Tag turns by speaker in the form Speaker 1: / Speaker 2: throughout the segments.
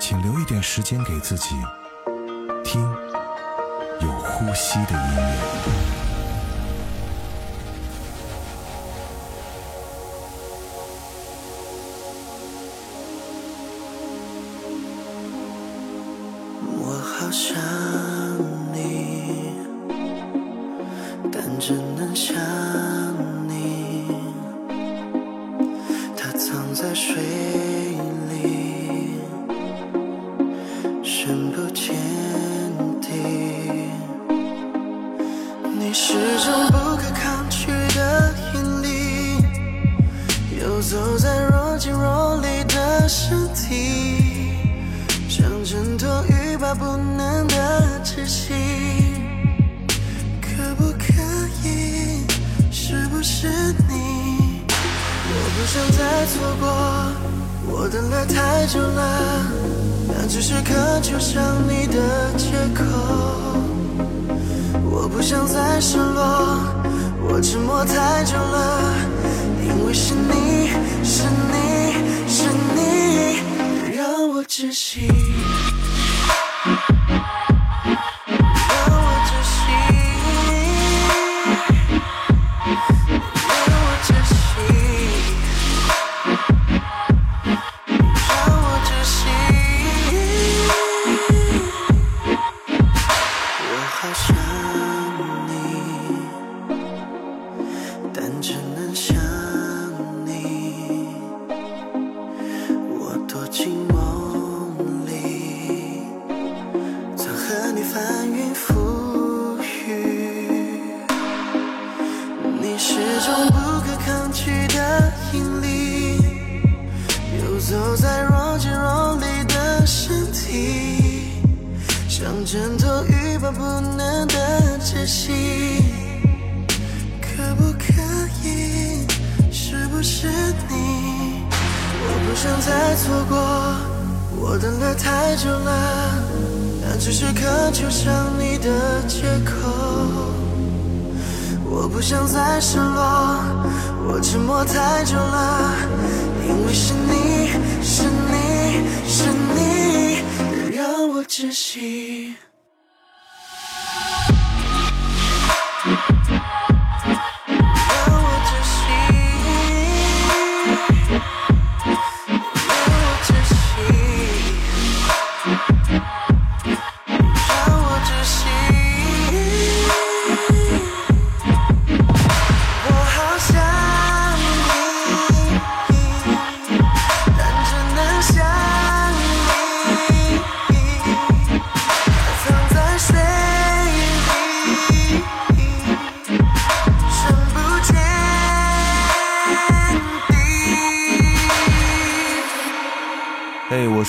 Speaker 1: 请留一点时间给自己，听有呼吸的音乐。
Speaker 2: 我好想你始终不可抗拒的引力，游走在若即若离的身体，像挣脱欲罢不能的窒息，可不可以？是不是你？我不想再错过，我等了太久了，那只是渴求上你的借口我不想再失落我沉默太久了因为是你是你是你让我窒息。watching 太久了，那只是渴求想你的借口。我不想再失落，我沉默太久了，因为是你。是你是你，让我窒息。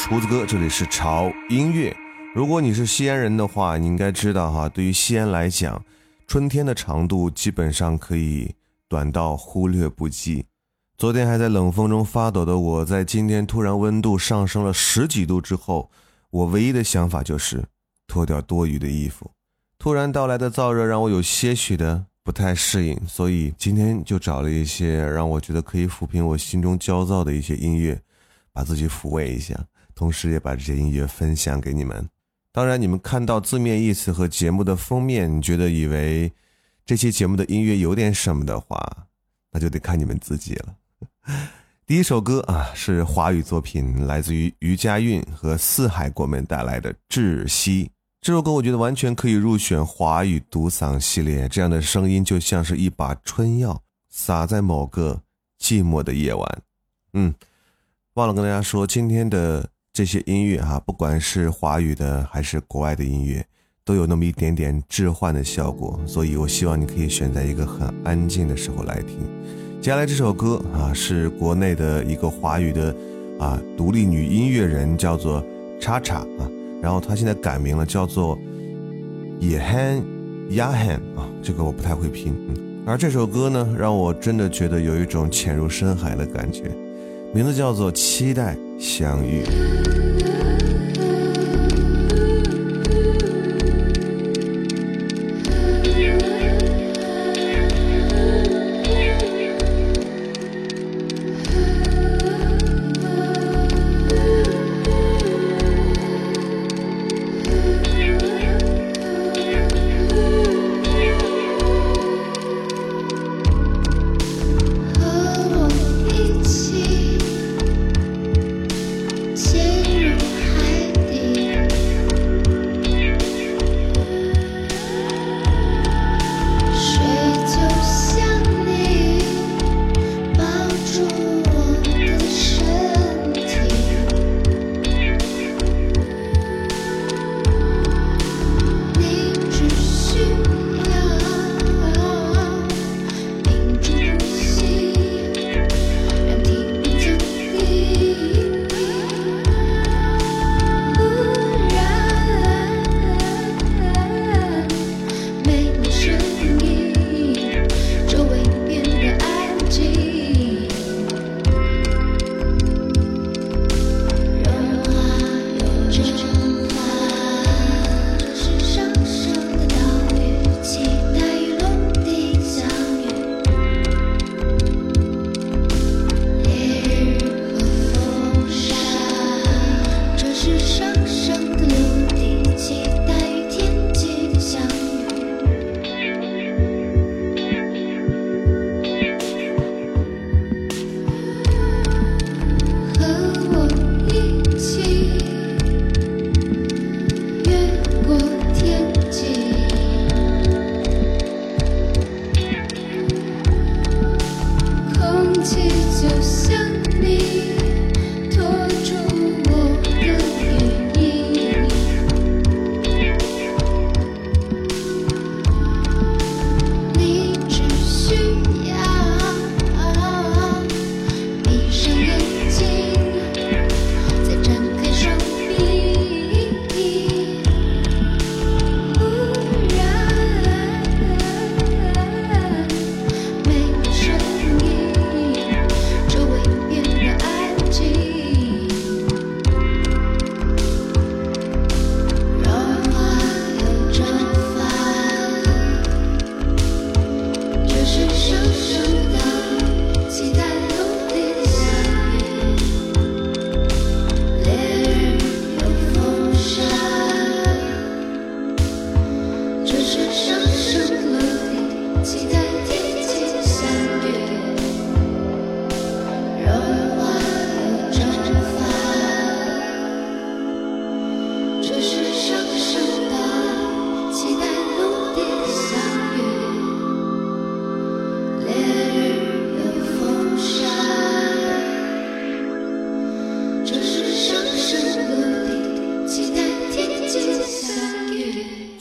Speaker 3: 胡子哥，这里是潮音乐。如果你是西安人的话，你应该知道哈，对于西安来讲，春天的长度基本上可以短到忽略不计。昨天还在冷风中发抖的我，在今天突然温度上升了十几度之后，我唯一的想法就是脱掉多余的衣服。突然到来的燥热让我有些许的不太适应，所以今天就找了一些让我觉得可以抚平我心中焦躁的一些音乐，把自己抚慰一下。同时也把这些音乐分享给你们。当然，你们看到字面意思和节目的封面，你觉得以为这期节目的音乐有点什么的话，那就得看你们自己了。第一首歌啊，是华语作品，来自于于家韵和四海国门带来的《窒息》。这首歌我觉得完全可以入选华语独嗓系列，这样的声音就像是一把春药，洒在某个寂寞的夜晚。嗯，忘了跟大家说，今天的。这些音乐哈，不管是华语的还是国外的音乐，都有那么一点点置换的效果，所以我希望你可以选在一个很安静的时候来听。接下来这首歌啊，是国内的一个华语的啊独立女音乐人，叫做叉叉啊，
Speaker 4: 然后她现在改名了，叫做野憨亚憨啊，这个我不太会拼。嗯，而这首歌呢，让我真的觉得有一种潜入深海的感觉，名字叫做《期待相遇》。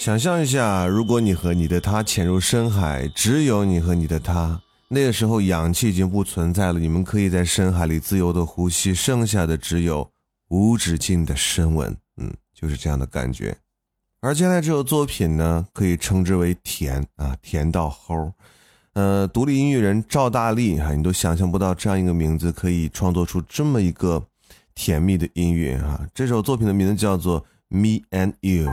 Speaker 4: 想象一下，如果你和你的他潜入深海，只有你和你的他，那个时候氧气已经不存在了，你们可以在深海里自由的呼吸，剩下的只有无止境的深吻。嗯，就是这样的感觉。而接下来这首作品呢，可以称之为甜啊，甜到齁。呃，独立音乐人赵大力哈，你都想象不到这样一个名字可以创作出这么一个甜蜜的音乐哈。这首作品的名字叫做《Me and You》。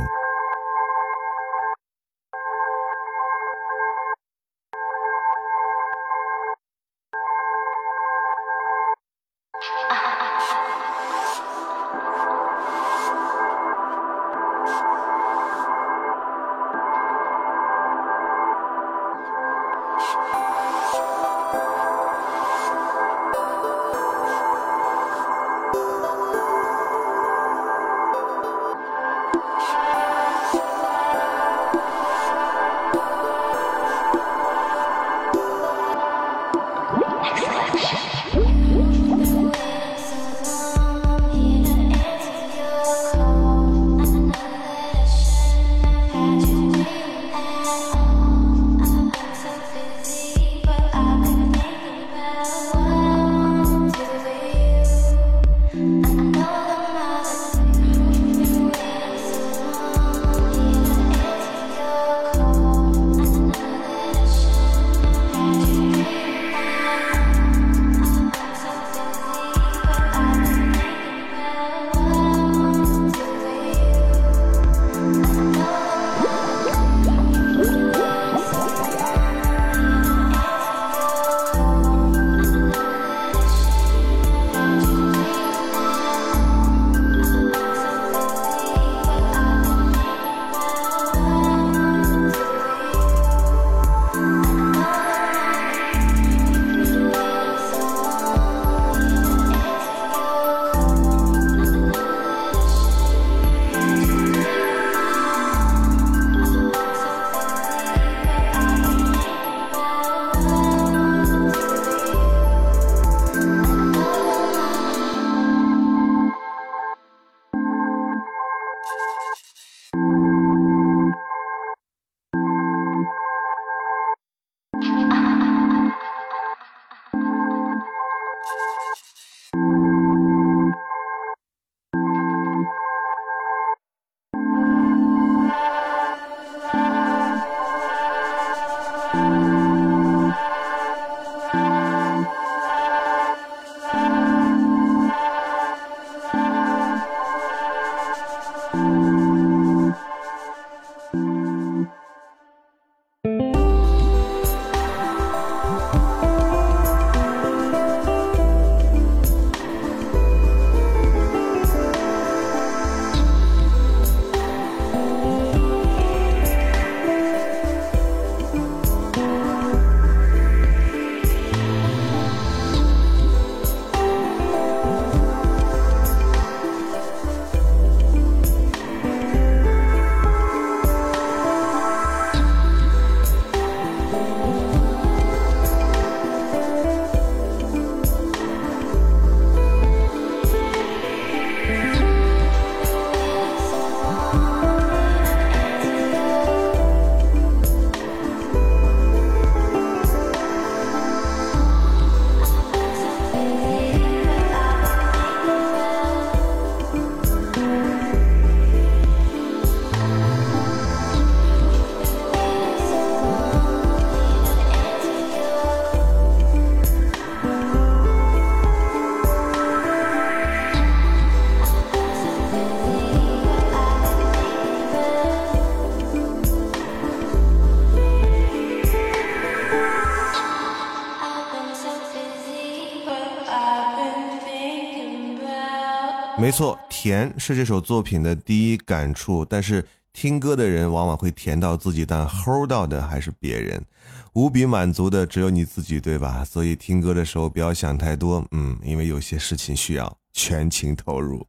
Speaker 3: 错，甜是这首作品的第一感触，但是听歌的人往往会甜到自己，但齁到的还是别人，无比满足的只有你自己，对吧？所以听歌的时候不要想太多，嗯，因为有些事情需要全情投入。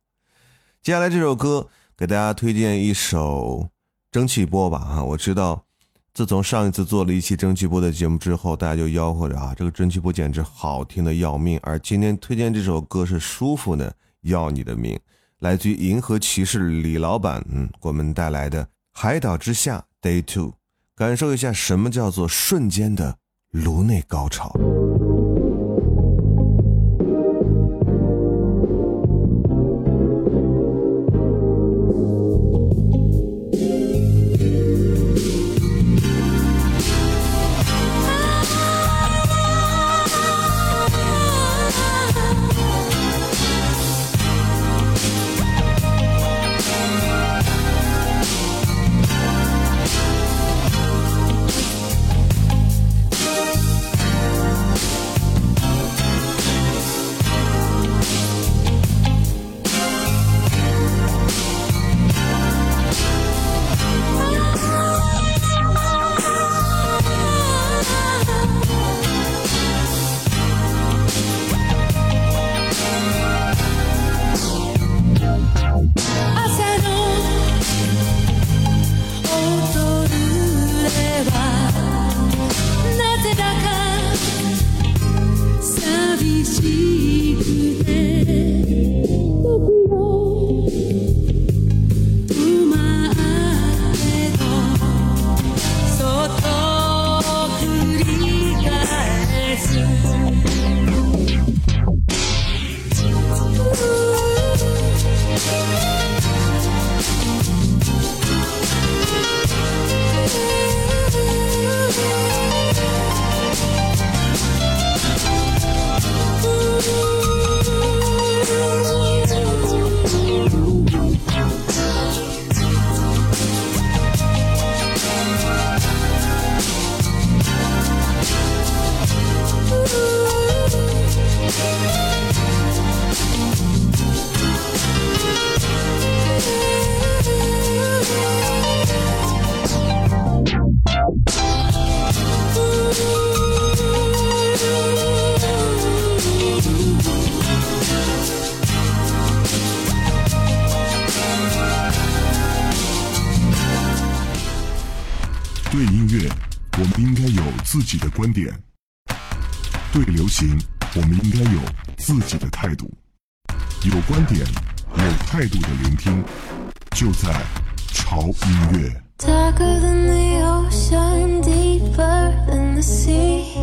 Speaker 3: 接下来这首歌给大家推荐一首蒸汽波吧，哈，我知道，自从上一次做了一期蒸汽波的节目之后，大家就吆喝着啊，这个蒸汽波简直好听的要命，而今天推荐这首歌是舒服的。要你的命，来自于银河骑士李老板，嗯，我们带来的《海岛之下》Day Two，感受一下什么叫做瞬间的颅内高潮。
Speaker 5: 潮音乐。
Speaker 6: Darker than the ocean, deeper than the
Speaker 3: sea.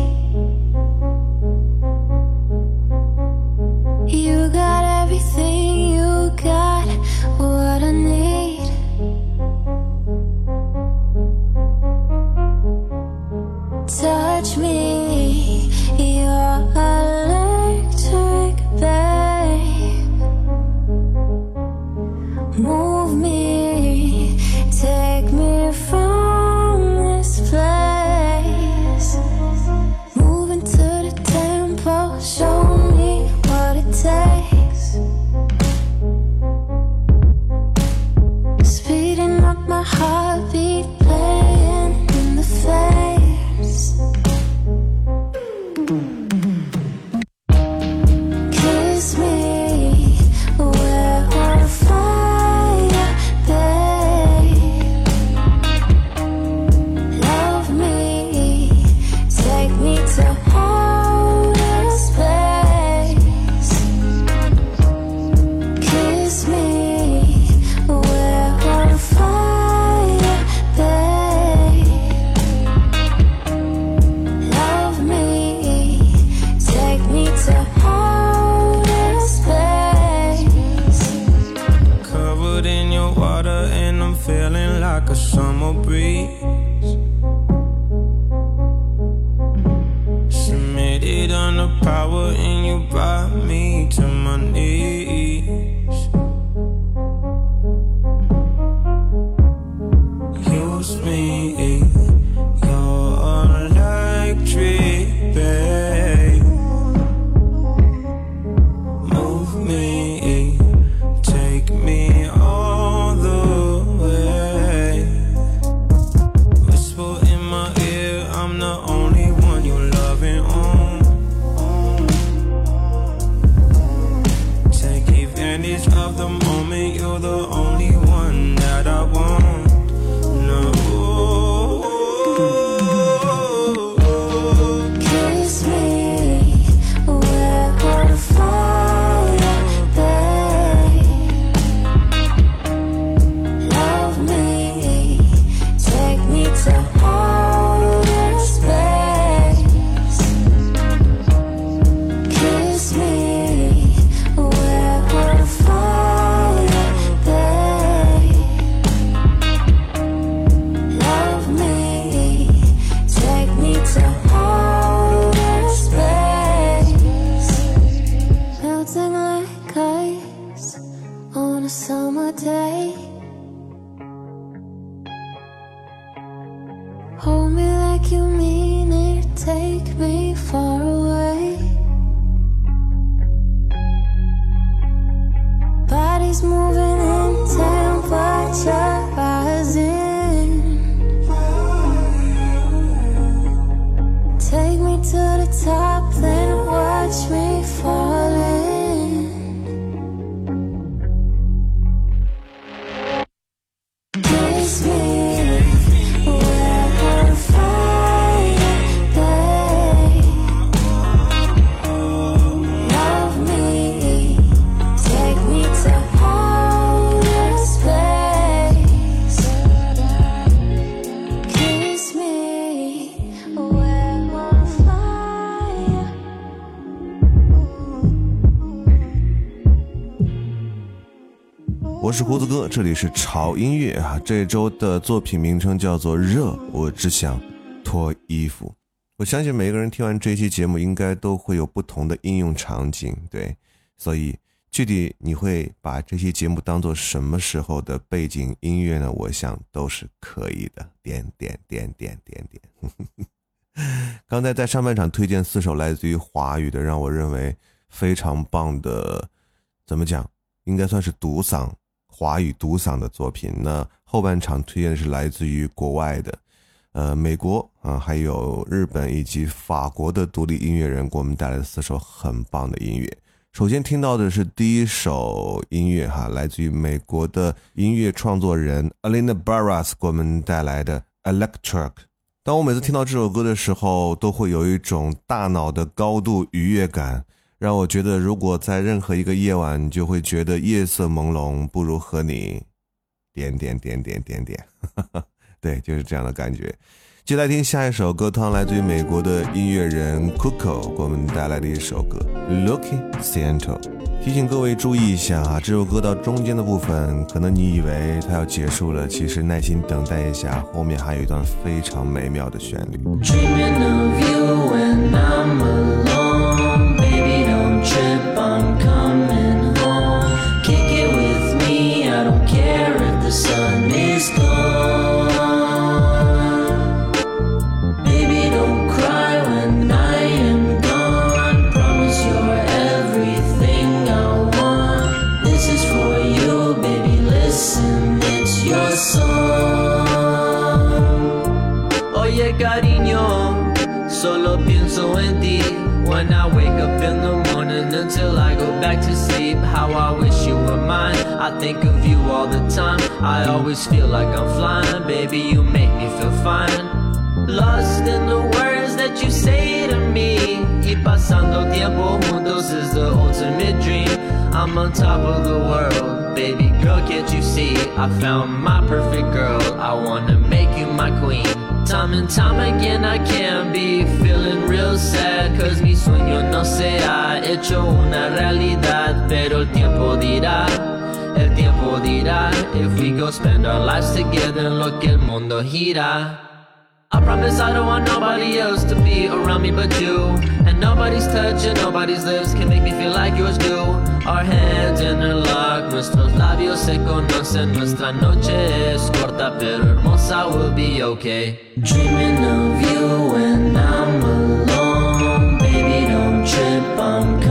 Speaker 3: 是胡子哥，这里是潮音乐啊。这周的作品名称叫做《热》，我只想脱衣服。我相信每个人听完这期节目，应该都会有不同的应用场景，对。所以具体你会把这期节目当做什么时候的背景音乐呢？我想都是可以的。点点点点点点。刚才在上半场推荐四首来自于华语的，让我认为非常棒的，怎么讲？应该算是独嗓华语独嗓的作品。那后半场推荐的是来自于国外的，呃，美国啊，还有日本以及法国的独立音乐人给我们带来的四首很棒的音乐。首先听到的是第一首音乐哈，来自于美国的音乐创作人 Alina Baras 给我们带来的 Electric。当我每次听到这首歌的时候，都会有一种大脑的高度愉悦感，让我觉得如果在任何一个夜晚，你就会觉得夜色朦胧，不如和你点点点点点点，对，就是这样的感觉。接下来听下一首歌，同样来自于美国的音乐人 Coco 给我们带来的一首歌《Looking Santo》。提醒各位注意一下啊，这首歌到中间的部分，可能你以为它要结束了，其实耐心等待一下，后面还有一段非常美妙的旋律。
Speaker 7: Your. Oye cariño, solo pienso en ti. When I wake up in the morning until I go back to sleep How I wish you were mine, I think of you all the time. I always feel like I'm flying, baby you make me feel fine. Lost in the words that you say to me. Y pasando tiempo juntos is the ultimate dream. I'm on top of the world, baby girl can't you see? I found my perfect girl, I wanna make you my queen. Time and time again I can't be feeling real sad. Cause mi sueño no se ha hecho una realidad. Pero el tiempo dirá, el tiempo dirá. If we go spend our lives together lo que el mundo gira I promise I don't want nobody else to be around me but you. And nobody's touch and nobody's lips can make me feel like yours do. Our hands interlock, nuestros labios se conocen. Nuestra noche es corta pero hermosa, we'll be okay. Dreaming of you when I'm alone Baby don't trip, I'm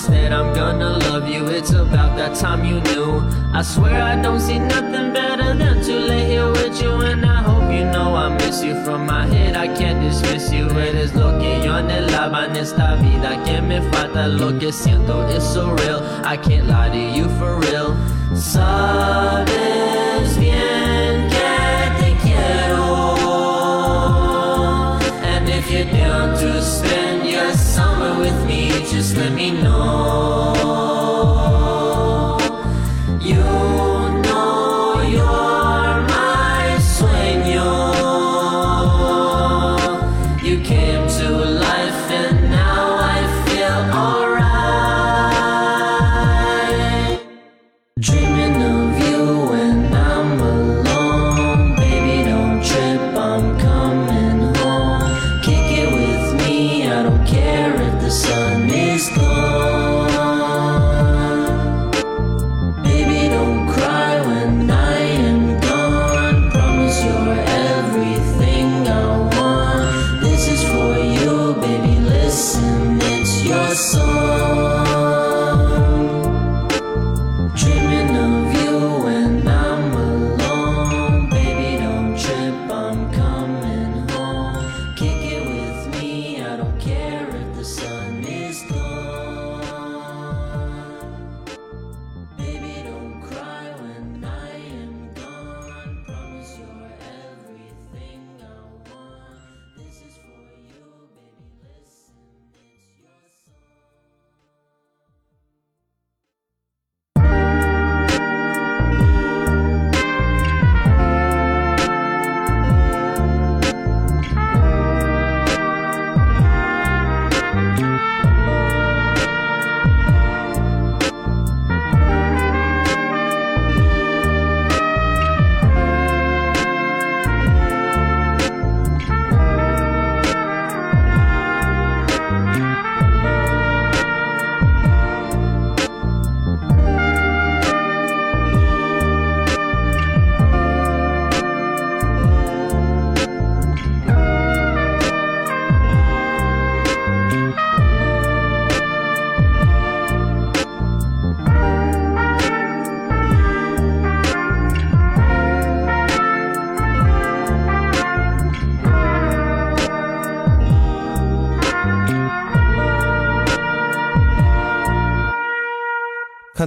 Speaker 7: Promise that I'm gonna love you. It's about that time you knew. I swear I don't see nothing better than to lay here with you. And I hope you know I miss you from my head. I can't dismiss you. Eres lo que yo anhelaba en esta vida. Que me falta lo que siento. It's so real. I can't lie to you for real. Sabes with me, just let me know.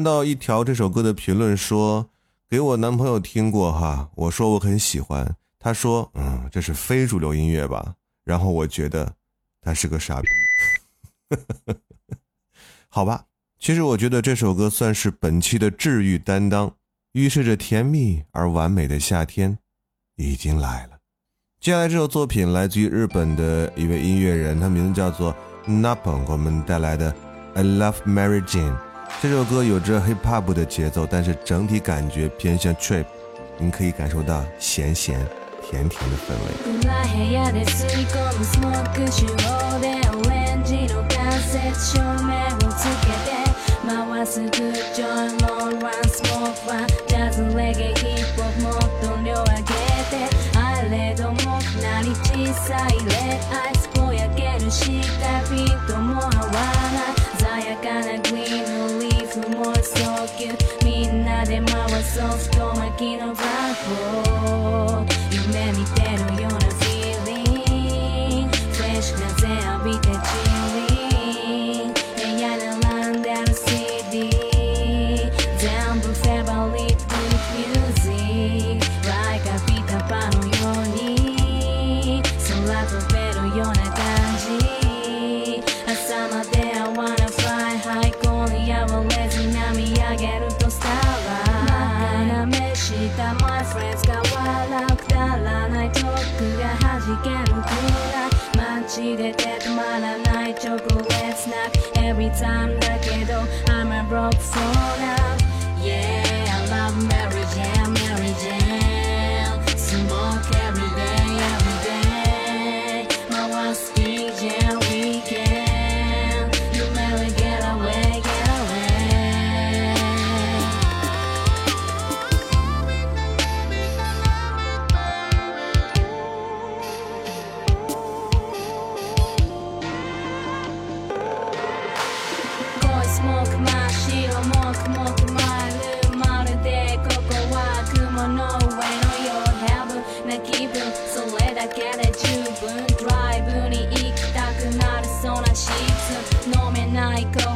Speaker 3: 到一条这首歌的评论说，给我男朋友听过哈，我说我很喜欢，他说嗯，这是非主流音乐吧，然后我觉得他是个傻逼，好吧，其实我觉得这首歌算是本期的治愈担当，预示着甜蜜而完美的夏天已经来了。接下来这首作品来自于日本的一位音乐人，他名字叫做 Napon，给我们带来的《I Love Mary Jane》。这首歌有着 hiphop 的节奏，但是整体感觉偏向 trip，您可以感受到咸咸甜甜的氛围。
Speaker 6: Don't storm aqui no barco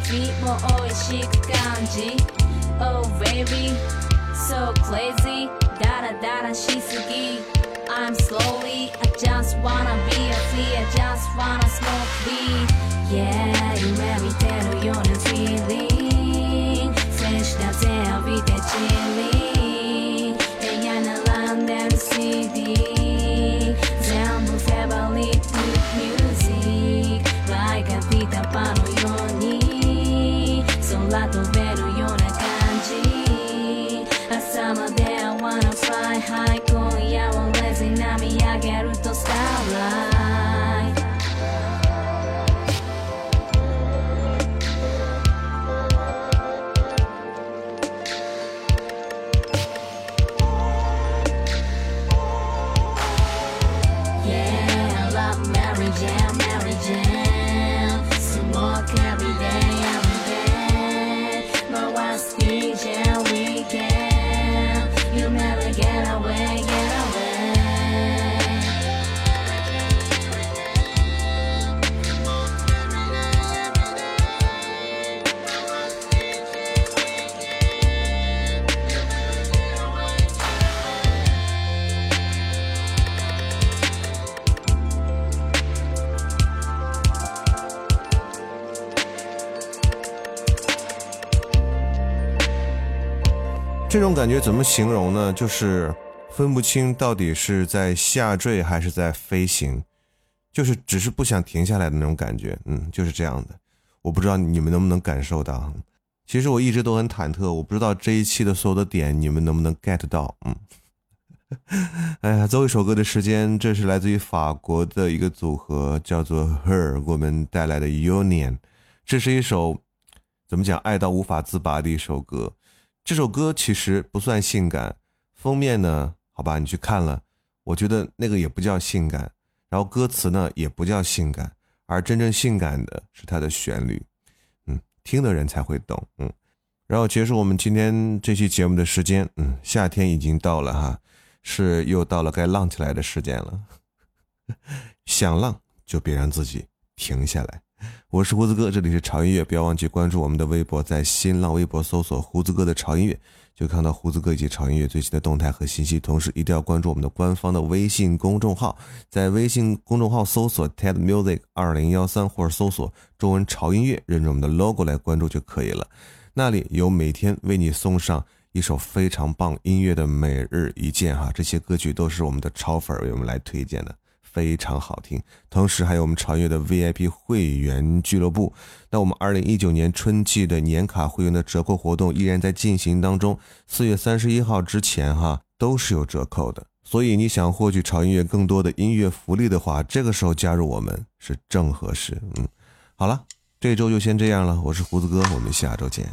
Speaker 6: 味も美味しく感じ Oh baby so crazy. ダラダラしすぎ I'm slowly I just wanna be a flea I just wanna smoke weed. Yeah 夢見てるような feeling. 選手だぜ浴びてチリ“
Speaker 3: 这种感觉怎么形容呢？就是分不清到底是在下坠还是在飞行，就是只是不想停下来的那种感觉。嗯，就是这样的。我不知道你们能不能感受到。其实我一直都很忐忑，我不知道这一期的所有的点你们能不能 get 到。嗯，哎呀，最后一首歌的时间，这是来自于法国的一个组合，叫做 Her，我们带来的 Union。这是一首怎么讲爱到无法自拔的一首歌。这首歌其实不算性感，封面呢，好吧，你去看了，我觉得那个也不叫性感，然后歌词呢也不叫性感，而真正性感的是它的旋律，嗯，听的人才会懂，嗯，然后结束我们今天这期节目的时间，嗯，夏天已经到了哈，是又到了该浪起来的时间了，想浪就别让自己停下来。我是胡子哥，这里是潮音乐，不要忘记关注我们的微博，在新浪微博搜索“胡子哥的潮音乐”，就看到胡子哥以及潮音乐最新的动态和信息。同时，一定要关注我们的官方的微信公众号，在微信公众号搜索 “TED Music 二零幺三”或者搜索中文潮音乐，认准我们的 logo 来关注就可以了。那里有每天为你送上一首非常棒音乐的每日一见哈，这些歌曲都是我们的超粉为我们来推荐的。非常好听，同时还有我们潮音乐的 VIP 会员俱乐部。那我们二零一九年春季的年卡会员的折扣活动依然在进行当中，四月三十一号之前哈都是有折扣的。所以你想获取潮音乐更多的音乐福利的话，这个时候加入我们是正合适。嗯，好了，这周就先这样了。我是胡子哥，我们下周见。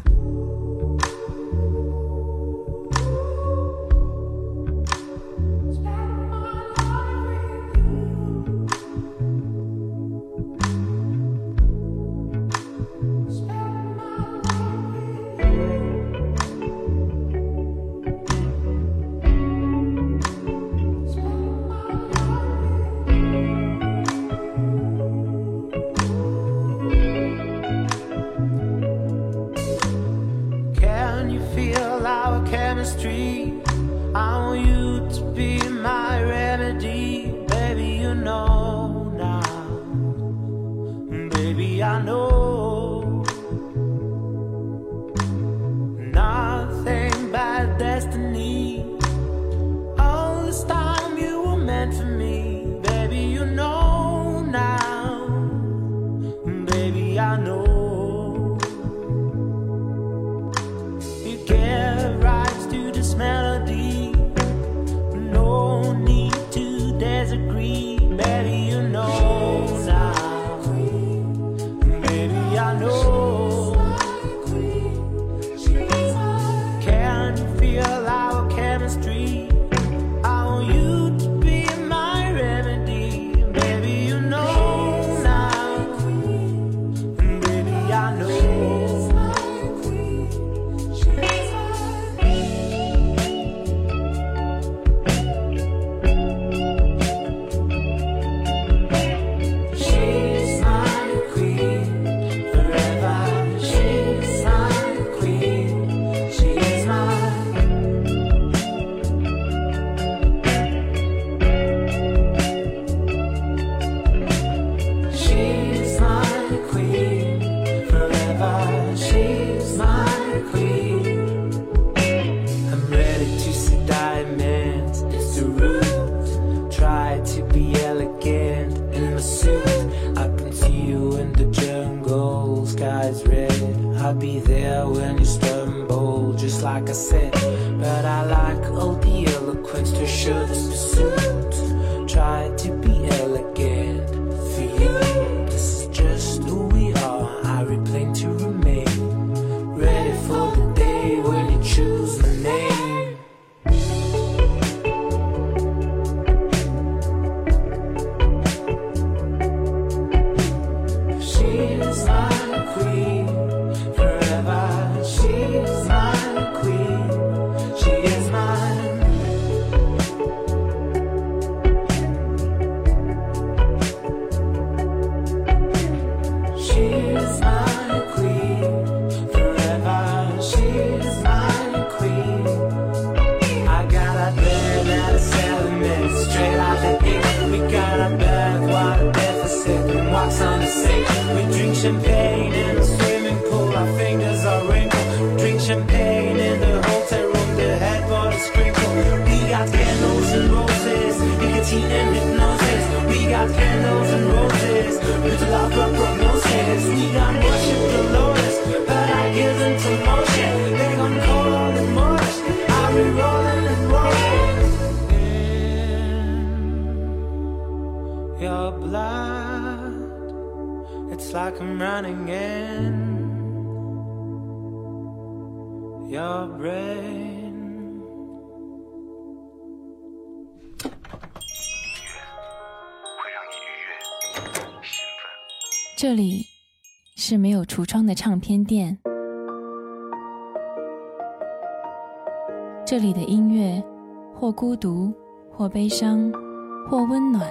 Speaker 8: Your blood. It's like I'm running in your brain.
Speaker 9: 这里是没有橱窗的唱片店，这里的音乐或孤独，或悲伤，或温暖，